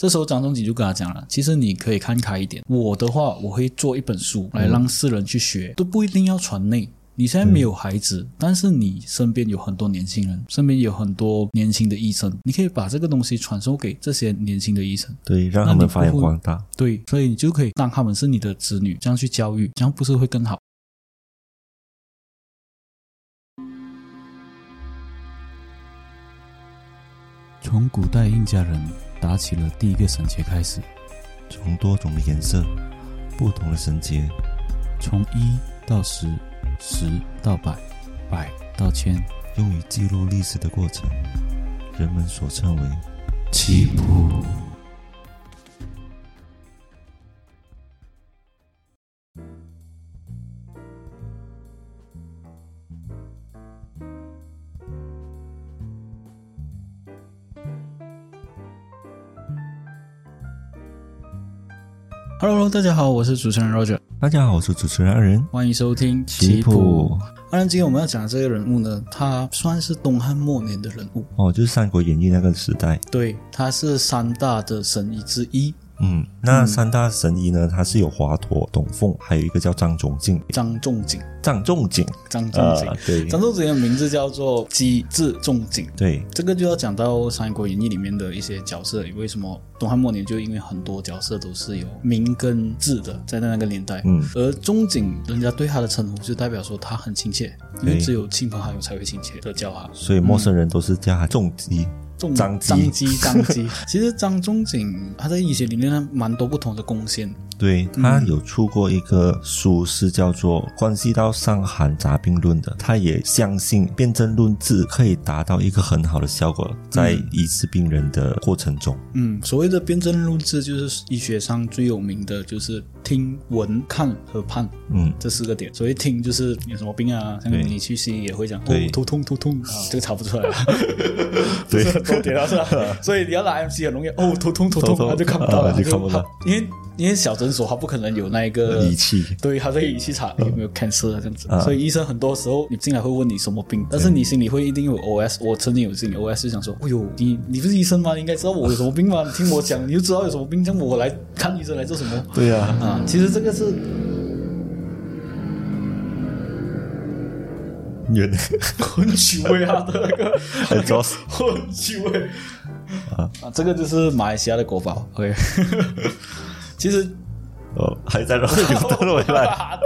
这时候张仲景就跟他讲了，其实你可以看开一点。我的话，我会做一本书来让世人去学，都不一定要传内。你现在没有孩子，但是你身边有很多年轻人，身边有很多年轻的医生，你可以把这个东西传授给这些年轻的医生，对，让他们发扬光大。对，所以你就可以当他们是你的子女，这样去教育，这样不是会更好？从古代印加人打起了第一个绳结开始，从多种的颜色、不同的绳结，从一到十。十到百，百到千，用于记录历史的过程，人们所称为棋谱。大家好，我是主持人 Roger。大家好，我是主持人阿仁，欢迎收听棋谱。阿仁，今天我们要讲的这个人物呢，他算是东汉末年的人物哦，就是《三国演义》那个时代。对，他是三大的神医之一。嗯，那三大神医呢？他是有华佗、董奉，还有一个叫张仲景。张仲景，张仲景，张仲景。对，张仲景的名字叫做姬字仲景。对，这个就要讲到《三国演义》里面的一些角色，为什么东汉末年就因为很多角色都是有名跟字的，在那个年代。嗯，而仲景，人家对他的称呼就代表说他很亲切，因为只有亲朋好友才会亲切的叫他，所以陌生人都是叫他仲基。张张机，张机，其实张仲景他在医学里面呢，蛮多不同的贡献。对他有出过一个书，是叫做关系到《伤寒杂病论》的。他也相信辨证论治可以达到一个很好的效果，在医治病人的过程中。嗯，所谓的辨证论治，就是医学上最有名的就是听、闻、看和判。嗯，这四个点。所以听，就是有什么病啊，像你去西医也会讲，哦，头痛，头痛啊，这个查不出来。对，重点啊，是吧？所以你要拿 MC 很容易，哦，头痛，头痛，他就看不到了，就看不到，因为。因为小诊所他不可能有那一个仪器，对，他在仪器查有没有 cancer 这样子，所以医生很多时候你进来会问你什么病，但是你心里会一定有 OS。我曾经有心理 OS 就想说，哎呦，你你不是医生吗？你应该知道我有什么病吗？你听我讲，你就知道有什么病，叫我来看医生来做什么？对呀，啊，其实这个是，远 很趣味啊的那个，很招 很趣味啊啊，这个就是马来西亚的国宝，OK。其实，哦，还在那里等回来。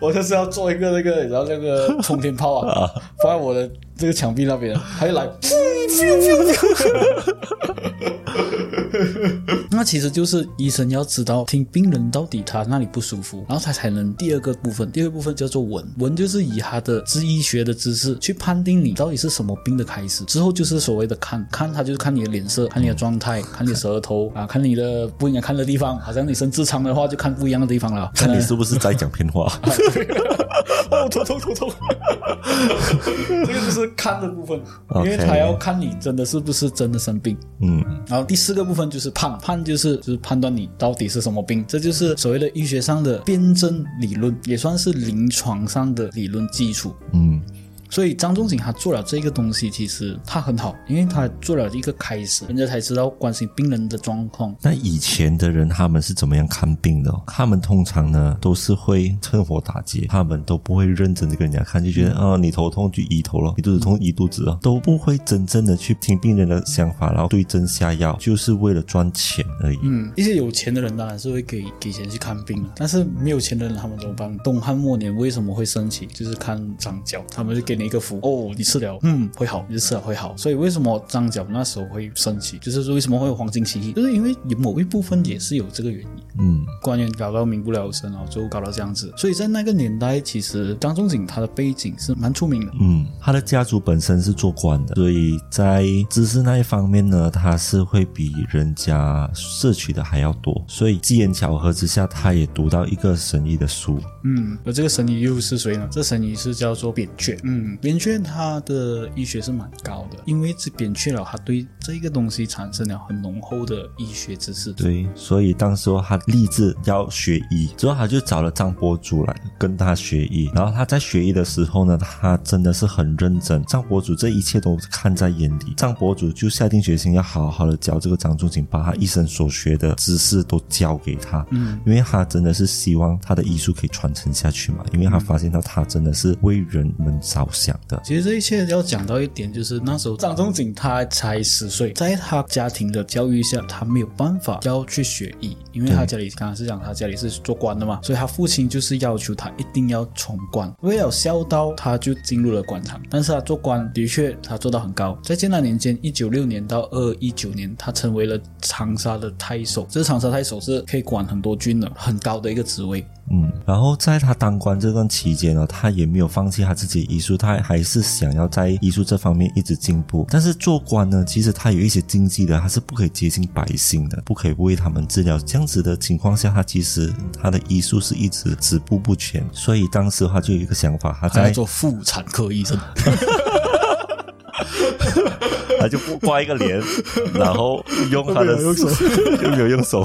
我就是要做一个那个，然后那个冲天炮啊，放在我的这个墙壁那边，还来。那其实就是医生要知道听病人到底他那里不舒服，然后他才能第二个部分，第二个部分叫做闻，闻就是以他的治医学的知识去判定你到底是什么病的开始，之后就是所谓的看，看他就是看你的脸色，看你的状态，看你舌头啊，看你的不应该看的地方，好像你生痔疮的话就看不一样的地方了，看你是不是在讲 偏话。哦，头痛头痛，这个就是看的部分，因为他要看你真的是不是真的生病。嗯，然后第四个部分就是判，判就是就是判断你到底是什么病，这就是所谓的医学上的辩证理论，也算是临床上的理论基础。嗯。所以张仲景他做了这个东西，其实他很好，因为他做了一个开始，人家才知道关心病人的状况。那以前的人他们是怎么样看病的？他们通常呢都是会趁火打劫，他们都不会认真的跟人家看，就觉得啊你头痛就医头了，你肚子痛医肚子啊，都不会真正的去听病人的想法，然后对症下药，就是为了赚钱而已。嗯，一些有钱的人当然是会给给钱去看病了但是没有钱的人他们怎么办？东汉末年为什么会升起？就是看张角，他们是给。一个符哦，你吃了，嗯，会好，你就吃了会好。所以为什么张角那时候会升起？就是说为什么会有黄金起义？就是因为有某一部分也是有这个原因。嗯，官员搞到民不聊生，然后最后搞到这样子。所以在那个年代，其实张仲景他的背景是蛮出名的。嗯，他的家族本身是做官的，所以在知识那一方面呢，他是会比人家摄取的还要多。所以机缘巧合之下，他也读到一个神医的书。嗯，而这个神医又是谁呢？这神医是叫做扁鹊。嗯。嗯，扁鹊他的医学是蛮高的，因为这扁鹊了，他对这个东西产生了很浓厚的医学知识。对，所以当时候他立志要学医，之后他就找了张伯祖来跟他学医。然后他在学医的时候呢，他真的是很认真，张伯祖这一切都看在眼里。张伯祖就下定决心要好好的教这个张仲景，把他一生所学的知识都教给他。嗯，因为他真的是希望他的医术可以传承下去嘛，因为他发现到他真的是为人们着想的。其实这一切要讲到一点，就是那时候张仲景他才十岁，在他家庭的教育下，他没有办法要去学医，因为他家里刚刚是讲他家里是做官的嘛，所以他父亲就是要求他一定要从官。为了孝道，他就进入了官场。但是他做官的确他做到很高，在建安年间一九六年到二一九年，他成为了长沙的太守。这长沙太守是可以管很多军的，很高的一个职位。嗯，然后在他当官这段期间呢，他也没有放弃他自己医术，他还是想要在医术这方面一直进步。但是做官呢，其实他有一些禁忌的，他是不可以接近百姓的，不可以为他们治疗。这样子的情况下，他其实他的医术是一直止步不前。所以当时他就有一个想法，他在做妇产科医生。他就不挂一个脸，然后用他的手，就没有用手。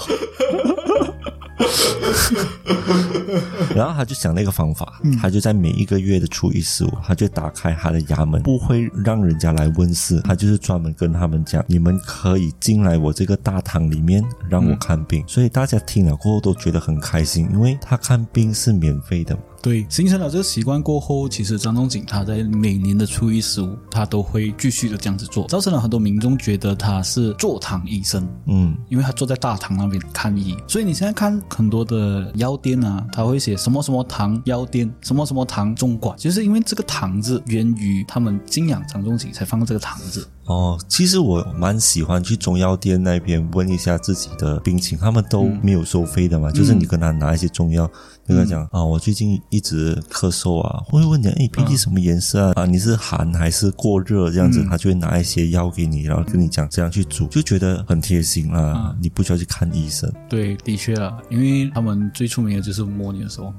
然后他就想那个方法，他就在每一个月的初一十五，他就打开他的衙门，不会让人家来问事，他就是专门跟他们讲，你们可以进来我这个大堂里面让我看病。所以大家听了过后都觉得很开心，因为他看病是免费的。对，形成了这个习惯过后，其实张仲景他在每年的初一十五，他都会继续的这样子做，造成了很多民众觉得他是坐堂医生，嗯，因为他坐在大堂那边看医。所以你现在看很多的药店啊，他会写什么什么堂药店，什么什么堂中馆，就是因为这个堂字源于他们敬仰张仲景才放这个堂字。哦，其实我蛮喜欢去中药店那边问一下自己的病情，他们都没有收费的嘛，就是你跟他拿一些中药。跟他讲啊，我最近一直咳嗽啊，会问你，哎，鼻涕什么颜色啊？啊，你是寒还是过热？这样子，他就会拿一些药给你，然后跟你讲这样去煮，就觉得很贴心啊。你不需要去看医生。对，的确啊，因为他们最出名的就是摸你的时候，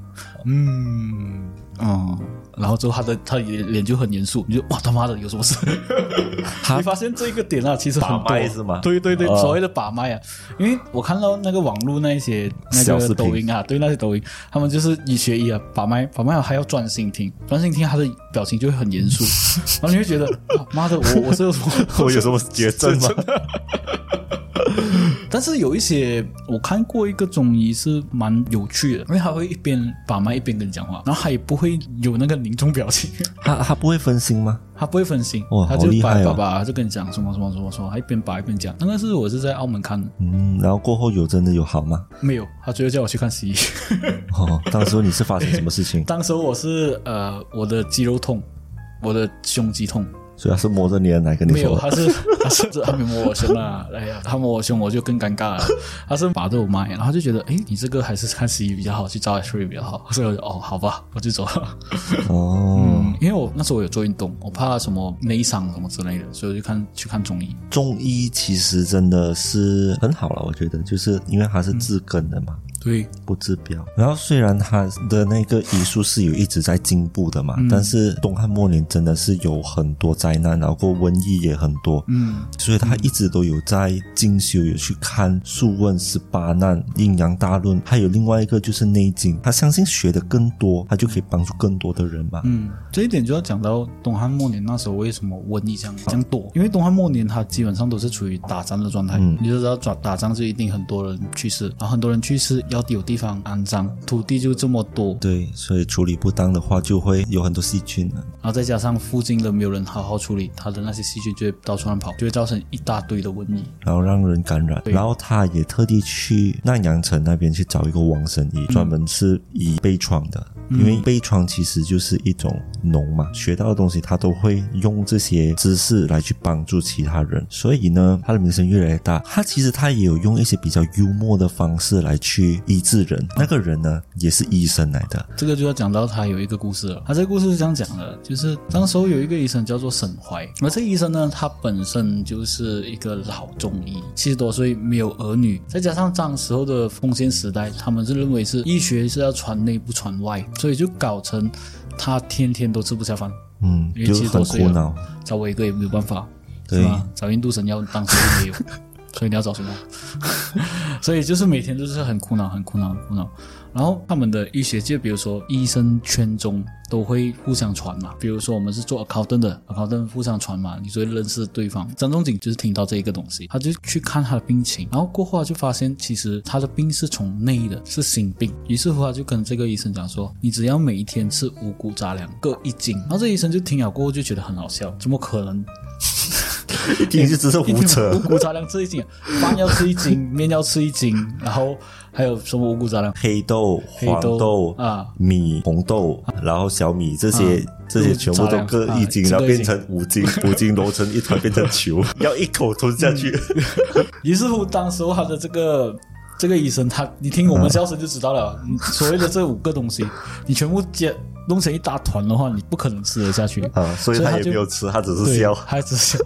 嗯。哦，然后之后他的他脸脸就很严肃，你就哇他妈的有什么事？你发现这一个点啊，其实很多是吗？对对对，所谓的把脉啊，因为我看到那个网络那一些那个抖音啊，对那些抖音，他们就是一学医啊，把脉把脉还要专心听，专心听他的表情就会很严肃，然后你会觉得妈的，我我是有什么 我有什么绝症吗？但是有一些我看过一个中医是蛮有趣的，因为他会一边把脉一边跟你讲话，然后他也不会有那个凝重表情。他他不会分心吗？他不会分心，哇，他就把把把就跟你讲什么什么什么什么，他一边把一边讲。那个是我是在澳门看的，嗯，然后过后有真的有好吗？没有，他最后叫我去看西医。哦，当时你是发生什么事情？当时我是呃，我的肌肉痛，我的胸肌痛。所以他是摸着你的奶跟你说，没有，他是他是他没摸我胸啊，哎呀，他摸我胸我就更尴尬了。他是把着我麦，然后就觉得，哎，你这个还是看西医比较好，去照 X ray 比较好。所以我就哦，好吧，我就走了。哦，因为我那时候我有做运动，我怕什么内伤什么之类的，所以我就看去看中医。中医其实真的是很好了，我觉得，就是因为它是治根的嘛。对，不治标。然后虽然他的那个医术是有一直在进步的嘛，但是东汉末年真的是有很多灾难，然后瘟疫也很多，嗯，所以他一直都有在进修，有去看《素问》《十八难》《阴阳大论》，还有另外一个就是《内经》。他相信学的更多，他就可以帮助更多的人嘛。嗯，这一点就要讲到东汉末年那时候为什么瘟疫这样这样多，因为东汉末年他基本上都是处于打仗的状态，嗯你就知道打打仗就一定很多人去世，然后很多人去世。要有地方安葬，土地就这么多，对，所以处理不当的话，就会有很多细菌了。然后再加上附近的没有人好好处理，它的那些细菌就会到处乱跑，就会造成一大堆的瘟疫，然后让人感染。然后他也特地去南阳城那边去找一个王神医，专门是医背疮的。因为背疮其实就是一种脓嘛，学到的东西他都会用这些知识来去帮助其他人，所以呢，他的名声越来越大。他其实他也有用一些比较幽默的方式来去医治人。那个人呢，也是医生来的。这个就要讲到他有一个故事了。他这个故事是这样讲的，就是当时候有一个医生叫做沈怀，而这医生呢，他本身就是一个老中医，七十多岁没有儿女，再加上当时候的封建时代，他们是认为是医学是要传内不传外。所以就搞成他天天都吃不下饭，嗯，因为就很其实都是有苦恼。找我一个也没有办法，对是吧？找印度神药当时也没有，所以你要找什么？所以就是每天都是很苦恼，很苦恼，很苦恼。然后他们的医学界，比如说医生圈中都会互相传嘛，比如说我们是做 accountant 的，accountant 互相传嘛，你就会认识对方。张仲景就是听到这一个东西，他就去看他的病情，然后过后就发现其实他的病是从内的，是心病。于是乎他就跟这个医生讲说，你只要每一天吃五谷杂粮各一斤。然后这医生就听了过后就觉得很好笑，怎么可能？一听就只是胡扯五。谷杂粮吃一斤，饭要吃一斤，面要吃一斤，然后还有什么五谷杂粮？黑豆、黄豆啊米、红豆，然后小米这些、啊这些全部都各一斤，啊然后变成五斤，五斤揉成一团变成球，要一口吞下去。于是乎，当时候他的这个这个医生，他你听我们笑声就知道了，你所谓的这五个东西，你全部接弄成一大团的话，你不可能吃得下去。啊，所以他也没有吃，他只是对笑。他只是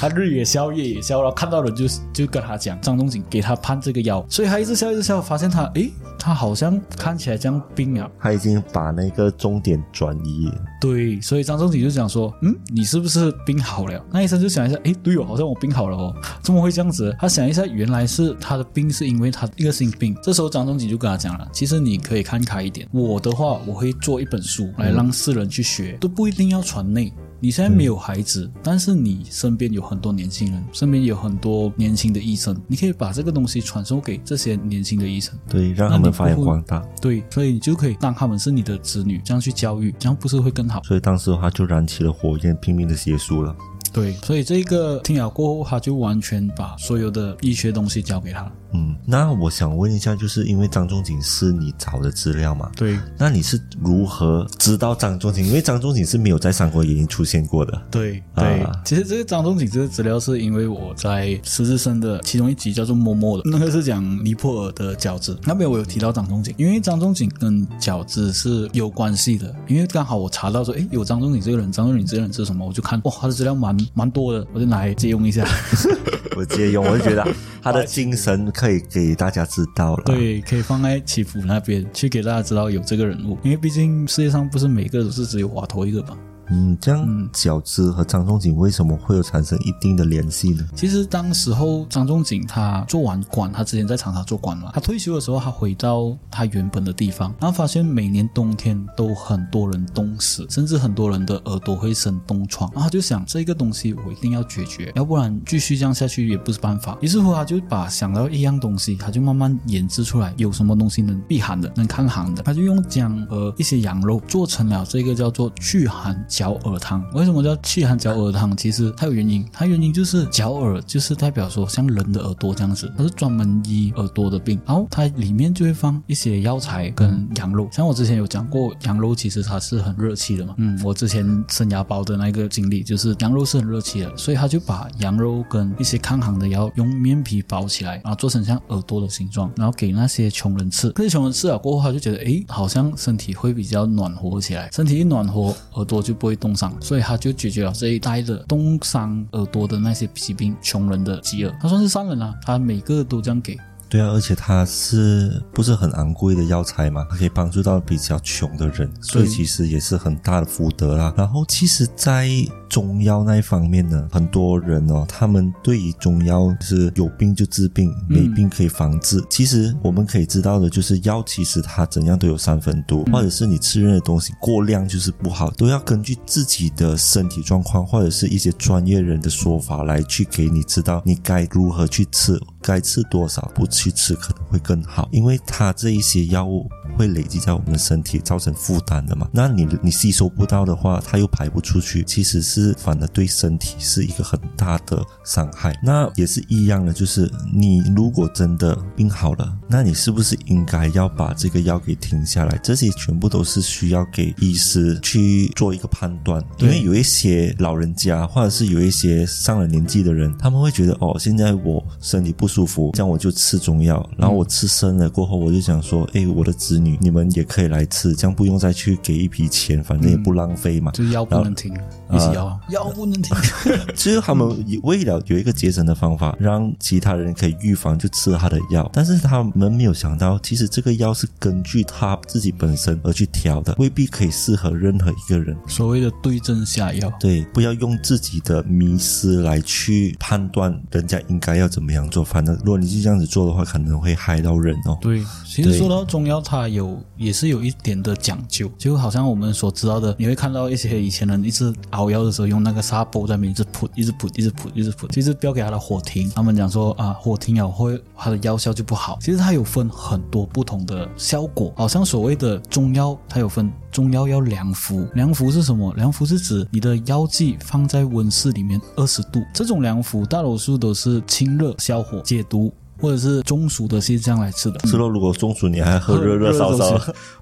他日也笑，夜也笑，然后看到人就就跟他讲，张仲景给他判这个药，所以他一直笑一直笑，发现他诶，他好像看起来这样病啊，他已经把那个重点转移。对，所以张仲景就讲说，嗯，你是不是病好了？那医生就想一下，诶，对哦，好像我病好了哦，怎么会这样子？他想一下，原来是他的病是因为他一个心病。这时候张仲景就跟他讲了，其实你可以看开一点，我的话我会做一本书来让世人去学，都不一定要传内。你现在没有孩子，但是你身边有很多年轻人，身边有很多年轻的医生，你可以把这个东西传授给这些年轻的医生。对，让他们发扬光大。对，所以你就可以当他们是你的子女，这样去教育，这样不是会更好？所以当时他就燃起了火焰，拼命的写书了。对，所以这个听了过后，他就完全把所有的医学东西交给他了。嗯，那我想问一下，就是因为张仲景是你找的资料嘛？对那你是如何知道张仲景？因为张仲景是没有在《三国演义》出现过的。对对、啊其实这个张仲景这个资料是因为我在十字生的其中一集叫做《默默》的，那个是讲尼泊尔的饺子，那边我有提到张仲景，因为张仲景跟饺子是有关系的，因为刚好我查到说，哎，有张仲景这个人，张仲景这个人是什么，我就看哇，他的资料蛮蛮多的，我就拿来借用一下。我借用，我就觉得 他的精神可以给大家知道了。，对，可以放在祈福那边去给大家知道有这个人物，因为毕竟世界上不是每个都是只有华佗一个吧。嗯，这样饺子和张仲景为什么会有产生一定的联系呢？其实当时候张仲景他做完官，他之前在长沙做官嘛，他退休的时候，他回到他原本的地方，然后发现每年冬天都很多人冻死，甚至很多人的耳朵会生冻疮，然后他就想这个东西我一定要解决，要不然继续这样下去也不是办法。于是乎他就把想到一样东西，他就慢慢研制出来有什么东西能避寒的、能抗寒的，他就用姜和一些羊肉做成了这个叫做祛寒绞耳汤。为什么叫祛寒绞耳汤？其实它有原因，它原因就是绞耳，就是代表说像人的耳朵这样子，它是专门医耳朵的病。然后它里面就会放一些药材跟羊肉，像我之前有讲过，羊肉其实它是很热气的嘛。嗯，我之前生牙包的那个经历就是羊肉是很热气的，所以他就把羊肉跟一些抗寒的药用面皮包起来，然后做成像耳朵的形状，然后给那些穷人吃。可是穷人吃了过后，他就觉得诶，好像身体会比较暖和起来，身体一暖和，耳朵就不会冻伤，所以他就解决了这一代的冻伤耳朵的那些疾病，穷人的饥饿。他算是商人啊，他每个都这样给。对啊，而且它是不是很昂贵的药材嘛？它可以帮助到比较穷的人，所以其实也是很大的福德啦。然后，其实，在中药那一方面呢，很多人哦，他们对于中药是有病就治病，没病可以防治。其实我们可以知道的就是，药其实它怎样都有三分毒，或者是你吃任何东西过量就是不好，都要根据自己的身体状况或者是一些专业人的说法来去给你知道你该如何去吃，该吃多少，不去吃可能会更好，因为它这一些药物会累积在我们身体，造成负担的嘛。那你你吸收不到的话，它又排不出去，其实是反而对身体是一个很大的伤害。那也是一样的，就是你如果真的病好了，那你是不是应该要把这个药给停下来？这些全部都是需要给医师去做一个判断，因为有一些老人家或者是有一些上了年纪的人，他们会觉得哦，现在我身体不舒服，这样我就吃中药，然后我吃生了过后，我就想说，哎，我的子女你们也可以来吃，这样不用再去给一笔钱，反正也不浪费嘛。就药不能停，也是药，药不能停。其实他们为了有一个节省的方法，让其他人可以预防，就吃他的药。但是他们没有想到，其实这个药是根据他自己本身而去调的，未必可以适合任何一个人。所谓的对症下药，对，不要用自己的迷失来去判断人家应该要怎么样做。反正如果你是这样子做的话，可能会害到人哦。对，其实说到中药，它有也是有一点的讲究，就好像我们所知道的，你会看到一些以前人一直熬药的时候，用那个沙煲在面一直扑，一直扑，一直扑，一直扑，其实不要给它的火停。他们讲说啊，火停了会它的药效就不好。其实它有分很多不同的效果，好像所谓的中药，它有分中药要凉服，凉服是什么？凉服是指你的药剂放在温室里面二十度，这种凉服大多数都是清热消火、解毒。或者是中暑的是这样来吃的，吃了如果中暑你还喝热热烧烧，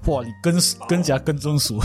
哇，你更更加更中暑。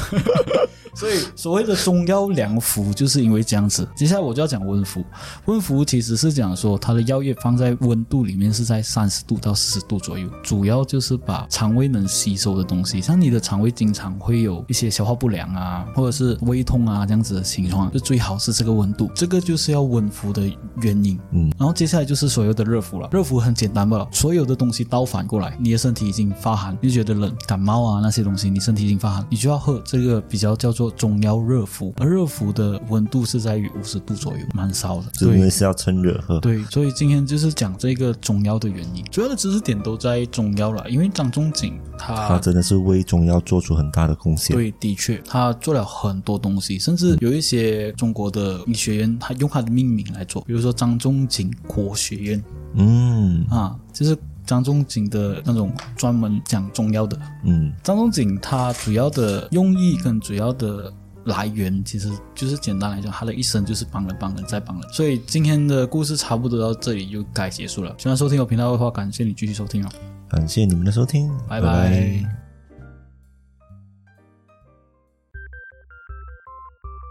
所以所谓的中药凉服，就是因为这样子。接下来我就要讲温服。温服其实是讲说，它的药液放在温度里面是在三十度到四十度左右，主要就是把肠胃能吸收的东西，像你的肠胃经常会有一些消化不良啊，或者是胃痛啊这样子的情况，就最好是这个温度。这个就是要温服的原因。嗯，然后接下来就是所有的热服了。热服很简单吧，所有的东西倒反过来，你的身体已经发寒，就觉得冷、感冒啊那些东西，你身体已经发寒，你就要喝这个比较叫做。做中药热敷，而热敷的温度是在于五十度左右，蛮烧的。对，因为是要趁热喝。对，所以今天就是讲这个中药的原因，主要的知识点都在中药了。因为张仲景他他真的是为中药做出很大的贡献。对，的确，他做了很多东西，甚至有一些中国的医学院，他用他的命名来做，比如说张仲景国学院。嗯，啊，就是。张仲景的那种专门讲中药的，嗯，张仲景他主要的用意跟主要的来源，其实就是简单来讲，他的一生就是帮人、帮人再帮人。所以今天的故事差不多到这里就该结束了。喜欢收听我频道的话，感谢你继续收听哦。感谢你们的收听，拜拜。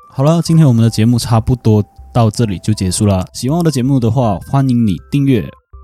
好了，今天我们的节目差不多到这里就结束了。喜欢我的节目的话，欢迎你订阅。